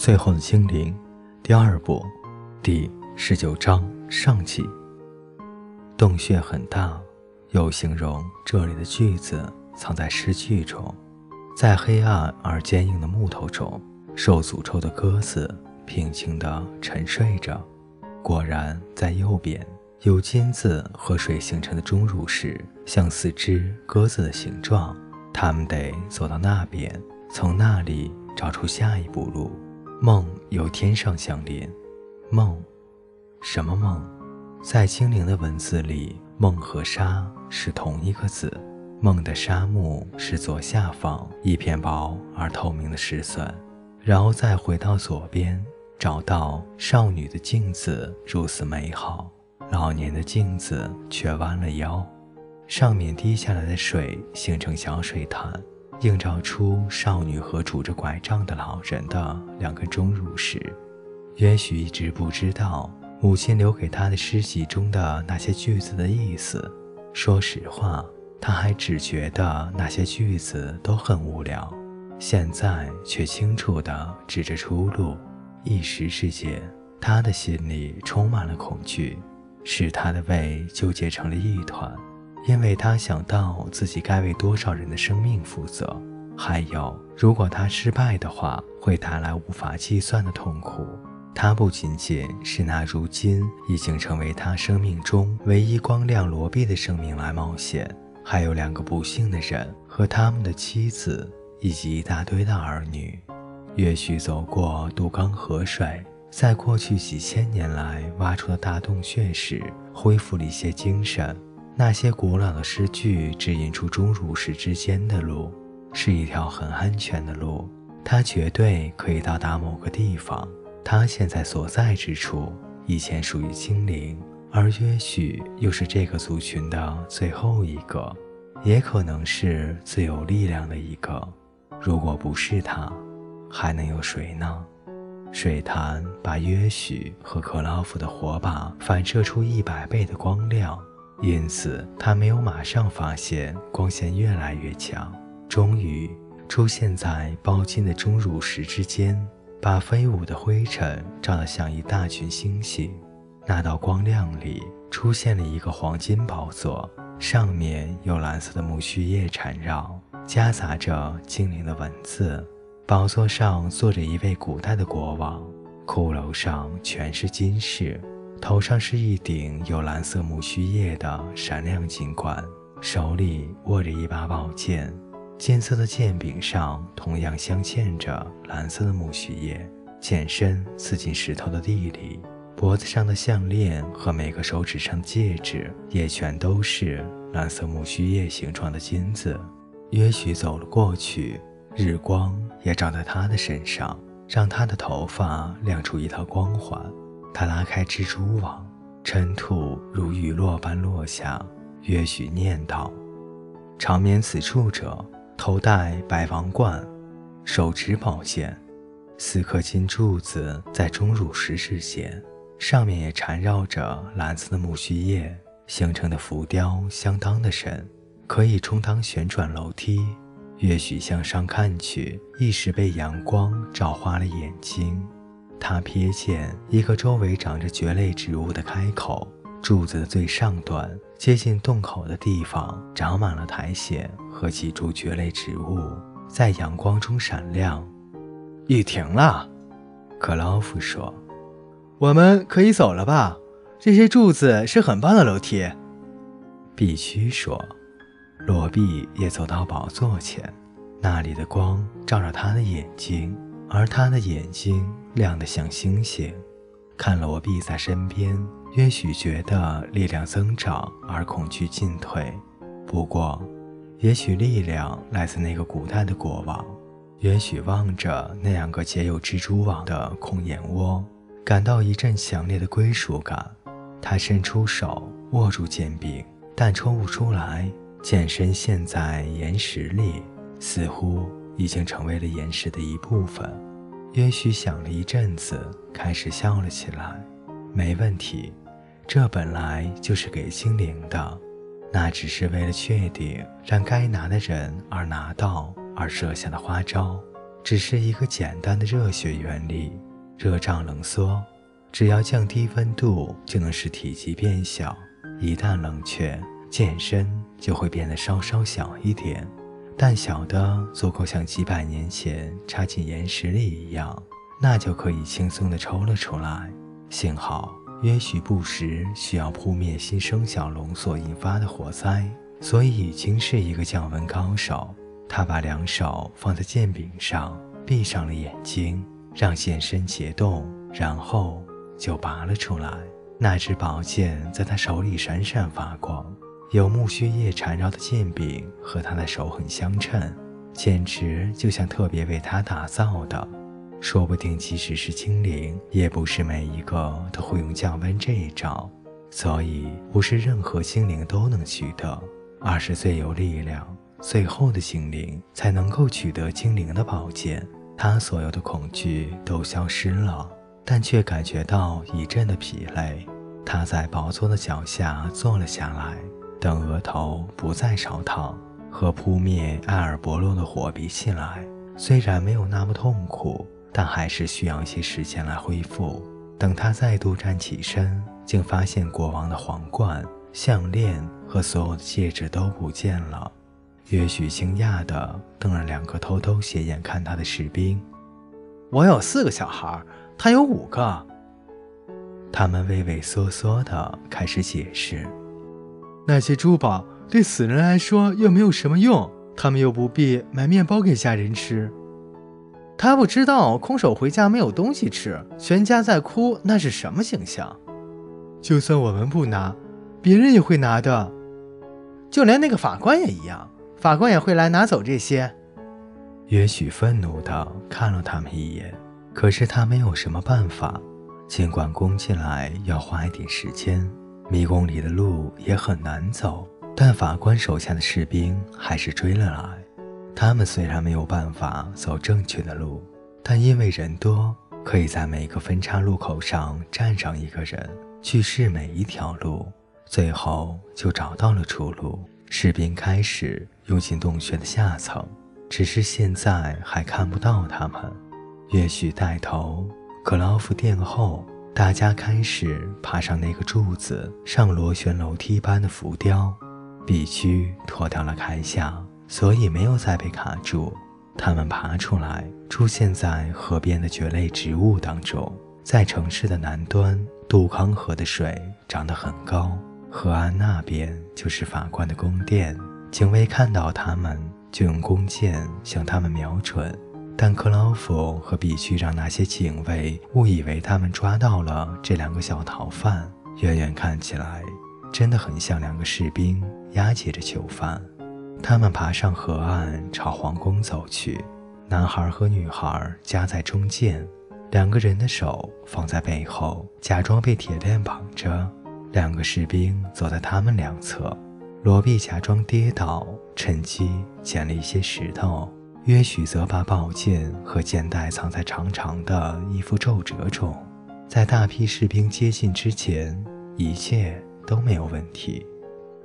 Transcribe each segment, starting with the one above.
最后的精灵，第二部，第十九章上集。洞穴很大，又形容这里的句子藏在诗句中，在黑暗而坚硬的木头中，受诅咒的鸽子平静地沉睡着。果然，在右边，有金子和水形成的钟乳石，像四只鸽子的形状。他们得走到那边，从那里找出下一步路。梦有天上相连，梦，什么梦？在精灵的文字里，梦和沙是同一个字。梦的沙目是左下方一片薄而透明的石笋，然后再回到左边，找到少女的镜子如此美好，老年的镜子却弯了腰，上面滴下来的水形成小水潭。映照出少女和拄着拐杖的老人的两个钟乳石。也许一直不知道母亲留给他的诗集中的那些句子的意思。说实话，他还只觉得那些句子都很无聊。现在却清楚地指着出路。一时之间，他的心里充满了恐惧，使他的胃纠结成了一团。因为他想到自己该为多少人的生命负责，还有如果他失败的话，会带来无法计算的痛苦。他不仅仅是拿如今已经成为他生命中唯一光亮罗毕的生命来冒险，还有两个不幸的人和他们的妻子，以及一大堆的儿女。也许走过杜冈河水，在过去几千年来挖出的大洞穴时，恢复了一些精神。那些古老的诗句指引出钟乳石之间的路，是一条很安全的路。它绝对可以到达某个地方。它现在所在之处以前属于精灵，而也许又是这个族群的最后一个，也可能是最有力量的一个。如果不是他，还能有谁呢？水潭把约许和克劳夫的火把反射出一百倍的光亮。因此，他没有马上发现光线越来越强，终于出现在包金的钟乳石之间，把飞舞的灰尘照得像一大群星星。那道光亮里出现了一个黄金宝座，上面有蓝色的木须叶缠绕，夹杂着精灵的文字。宝座上坐着一位古代的国王，骷髅上全是金饰。头上是一顶有蓝色木须叶的闪亮金冠，手里握着一把宝剑，金色的剑柄上同样镶嵌着蓝色的木须叶，剑身刺进石头的地里。脖子上的项链和每个手指上的戒指也全都是蓝色木须叶形状的金子。约许走了过去，日光也照在他的身上，让他的头发亮出一道光环。他拉开蜘蛛网，尘土如雨落般落下。约许念道：“长眠此处者，头戴白王冠，手持宝剑。四颗金柱子在钟乳石之间，上面也缠绕着蓝色的木须叶，形成的浮雕相当的深，可以充当旋转楼梯。约许向上看去，一时被阳光照花了眼睛。”他瞥见一个周围长着蕨类植物的开口，柱子的最上端接近洞口的地方长满了苔藓和几株蕨类植物，在阳光中闪亮。雨停了，克劳夫说：“我们可以走了吧？这些柱子是很棒的楼梯。”必须说，罗毕也走到宝座前，那里的光照着他的眼睛。而他的眼睛亮得像星星，看了我毕在身边，也许觉得力量增长而恐惧进退。不过，也许力量来自那个古代的国王，也许望着那两个结有蜘蛛网的空眼窝，感到一阵强烈的归属感。他伸出手握住剑柄，但抽不出来，剑身陷在岩石里，似乎。已经成为了岩石的一部分。也许想了一阵子，开始笑了起来。没问题，这本来就是给精灵的，那只是为了确定让该拿的人而拿到而设下的花招。只是一个简单的热血原理：热胀冷缩。只要降低温度，就能使体积变小。一旦冷却，剑身就会变得稍稍小一点，但小的足够像几百年前插进岩石里一样，那就可以轻松地抽了出来。幸好约许不时需要扑灭新生小龙所引发的火灾，所以已经是一个降温高手。他把两手放在剑柄上，闭上了眼睛，让剑身结冻，然后。就拔了出来，那支宝剑在他手里闪闪发光，有木须叶缠绕的剑柄和他的手很相称，简直就像特别为他打造的。说不定即使是精灵，也不是每一个都会用降温这一招，所以不是任何精灵都能取得，而是最有力量、最后的精灵才能够取得精灵的宝剑。他所有的恐惧都消失了。但却感觉到一阵的疲累，他在宝座的脚下坐了下来，等额头不再烧烫，和扑灭埃尔伯洛的火比起来，虽然没有那么痛苦，但还是需要一些时间来恢复。等他再度站起身，竟发现国王的皇冠、项链和所有的戒指都不见了。约许惊讶地瞪了两个偷偷斜眼看他的士兵：“我有四个小孩。”他有五个。他们畏畏缩缩地开始解释：那些珠宝对死人来说又没有什么用，他们又不必买面包给家人吃。他不知道空手回家没有东西吃，全家在哭，那是什么形象？就算我们不拿，别人也会拿的，就连那个法官也一样，法官也会来拿走这些。也许愤怒地看了他们一眼。可是他没有什么办法，尽管攻进来要花一点时间，迷宫里的路也很难走，但法官手下的士兵还是追了来。他们虽然没有办法走正确的路，但因为人多，可以在每个分叉路口上站上一个人，去试每一条路，最后就找到了出路。士兵开始涌进洞穴的下层，只是现在还看不到他们。乐许带头，克劳夫殿后，大家开始爬上那个柱子上螺旋楼梯般的浮雕。必须脱掉了铠甲，所以没有再被卡住。他们爬出来，出现在河边的蕨类植物当中。在城市的南端，杜康河的水涨得很高，河岸那边就是法官的宫殿。警卫看到他们，就用弓箭向他们瞄准。但克劳夫和必须让那些警卫误以为他们抓到了这两个小逃犯，远远看起来真的很像两个士兵押解着囚犯。他们爬上河岸，朝皇宫走去。男孩和女孩夹在中间，两个人的手放在背后，假装被铁链绑着。两个士兵走在他们两侧，罗比假装跌倒，趁机捡了一些石头。约许则把宝剑和剑带藏在长长的衣服皱褶中，在大批士兵接近之前，一切都没有问题。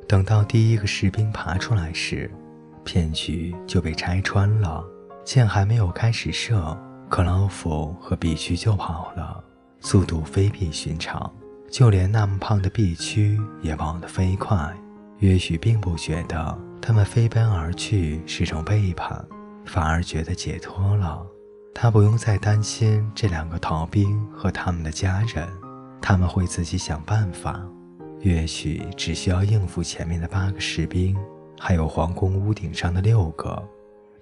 等到第一个士兵爬出来时，骗局就被拆穿了。箭还没有开始射，克劳夫和必须就跑了，速度非比寻常，就连那么胖的必区也跑得飞快。约许并不觉得他们飞奔而去是种背叛。反而觉得解脱了，他不用再担心这两个逃兵和他们的家人，他们会自己想办法。也许只需要应付前面的八个士兵，还有皇宫屋顶上的六个，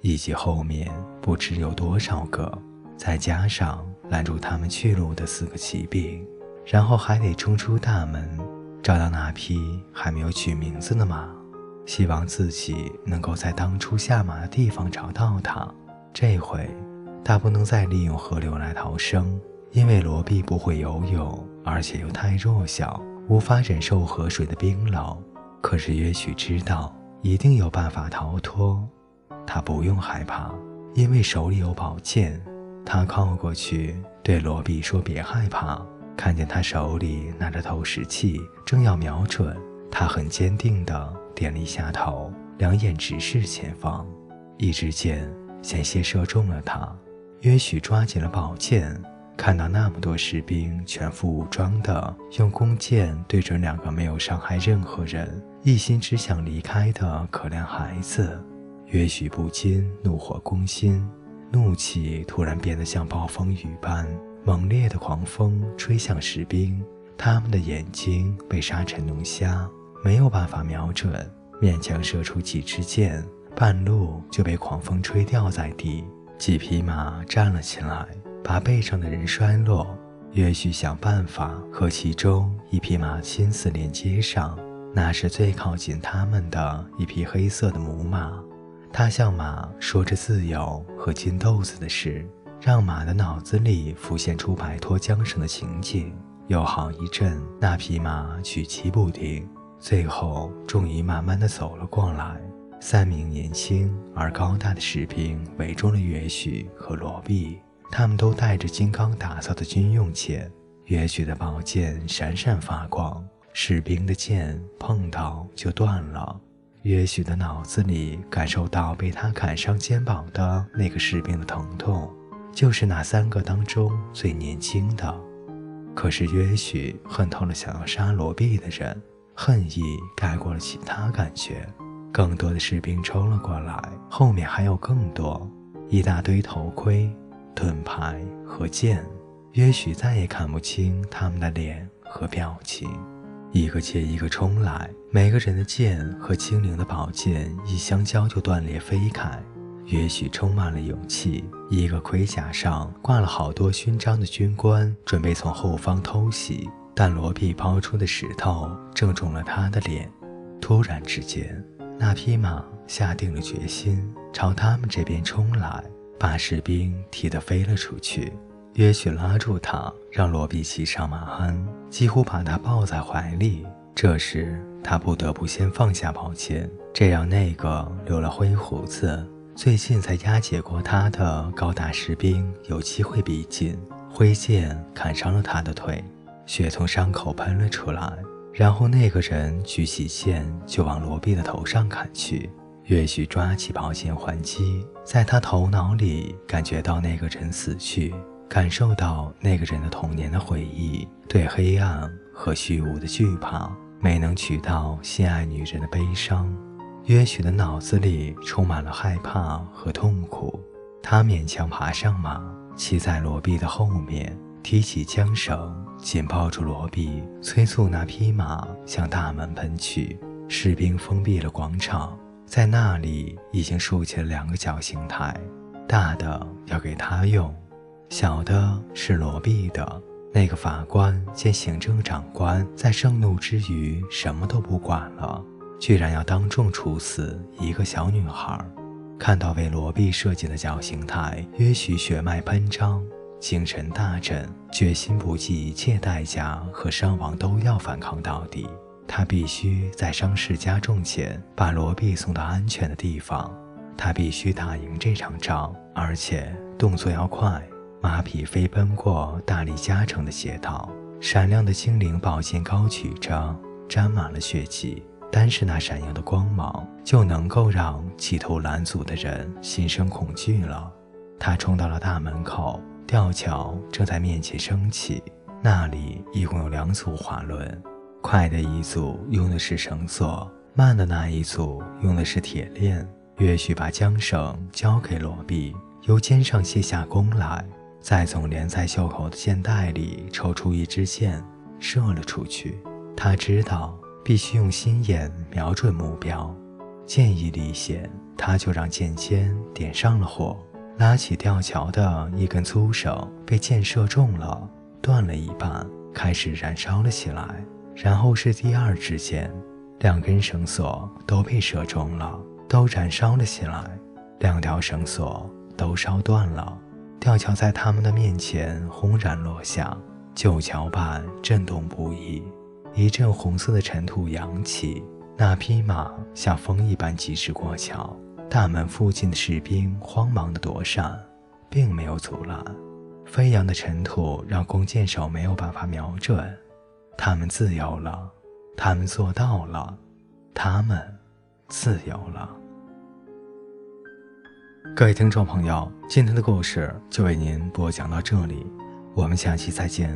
以及后面不知有多少个，再加上拦住他们去路的四个骑兵，然后还得冲出大门，找到那匹还没有取名字的马。希望自己能够在当初下马的地方找到他。这回，他不能再利用河流来逃生，因为罗比不会游泳，而且又太弱小，无法忍受河水的冰冷。可是，也许知道一定有办法逃脱。他不用害怕，因为手里有宝剑。他靠过去，对罗比说：“别害怕。”看见他手里拿着透视器，正要瞄准，他很坚定地。点了一下头，两眼直视前方，一支箭险些射中了他。约许抓紧了宝剑，看到那么多士兵全副武装的用弓箭对准两个没有伤害任何人、一心只想离开的可怜孩子，约许不禁怒火攻心，怒气突然变得像暴风雨般猛烈的狂风吹向士兵，他们的眼睛被沙尘弄瞎，没有办法瞄准，勉强射出几支箭，半路就被狂风吹掉在地。几匹马站了起来，把背上的人摔落。约许想办法和其中一匹马心思连接上，那是最靠近他们的一匹黑色的母马。他向马说着自由和金豆子的事，让马的脑子里浮现出摆脱缰绳的情景。有好一阵，那匹马举棋不定，最后终于慢慢的走了过来。三名年轻而高大的士兵围住了约许和罗毕，他们都带着金刚打造的军用剑。约许的宝剑闪闪发光，士兵的剑碰到就断了。约许的脑子里感受到被他砍伤肩膀的那个士兵的疼痛，就是那三个当中最年轻的。可是约许恨透了想要杀罗毕的人，恨意盖过了其他感觉。更多的士兵冲了过来，后面还有更多，一大堆头盔、盾牌和剑。也许再也看不清他们的脸和表情，一个接一个冲来，每个人的剑和精灵的宝剑一相交就断裂飞开。也许充满了勇气，一个盔甲上挂了好多勋章的军官准备从后方偷袭，但罗比抛出的石头正中了他的脸。突然之间。那匹马下定了决心，朝他们这边冲来，把士兵踢得飞了出去。约许拉住他，让罗比骑上马鞍，几乎把他抱在怀里。这时，他不得不先放下宝剑，这让那个留了灰胡子、最近才押解过他的高大士兵有机会逼近。挥剑砍伤了他的腿，血从伤口喷了出来。然后那个人举起剑就往罗毕的头上砍去，岳许抓起宝剑还击，在他头脑里感觉到那个人死去，感受到那个人的童年的回忆，对黑暗和虚无的惧怕，没能娶到心爱女人的悲伤。约许的脑子里充满了害怕和痛苦，他勉强爬上马，骑在罗毕的后面。提起缰绳，紧抱住罗比，催促那匹马向大门奔去。士兵封闭了广场，在那里已经竖起了两个绞刑台，大的要给他用，小的是罗比的。那个法官见行政长官在盛怒之余什么都不管了，居然要当众处死一个小女孩。看到为罗比设计的绞刑台，约许血脉喷张。精神大振，决心不计一切代价和伤亡都要反抗到底。他必须在伤势加重前把罗比送到安全的地方。他必须打赢这场仗，而且动作要快。马匹飞奔过大力加成的街道，闪亮的精灵宝剑高举着，沾满了血迹。单是那闪耀的光芒，就能够让企图拦阻的人心生恐惧了。他冲到了大门口。吊桥正在面前升起，那里一共有两组滑轮，快的一组用的是绳索，慢的那一组用的是铁链。约许把缰绳交给罗比，由肩上卸下弓来，再从连在袖口的箭袋里抽出一支箭，射了出去。他知道必须用心眼瞄准目标，箭一离弦，他就让箭尖点上了火。拉起吊桥的一根粗绳被箭射中了，断了一半，开始燃烧了起来。然后是第二支箭，两根绳索都被射中了，都燃烧了起来。两条绳索都烧断了，吊桥在他们的面前轰然落下，旧桥板震动不已，一阵红色的尘土扬起，那匹马像风一般疾驰过桥。大门附近的士兵慌忙地躲闪，并没有阻拦。飞扬的尘土让弓箭手没有办法瞄准。他们自由了，他们做到了，他们自由了。各位听众朋友，今天的故事就为您播讲到这里，我们下期再见。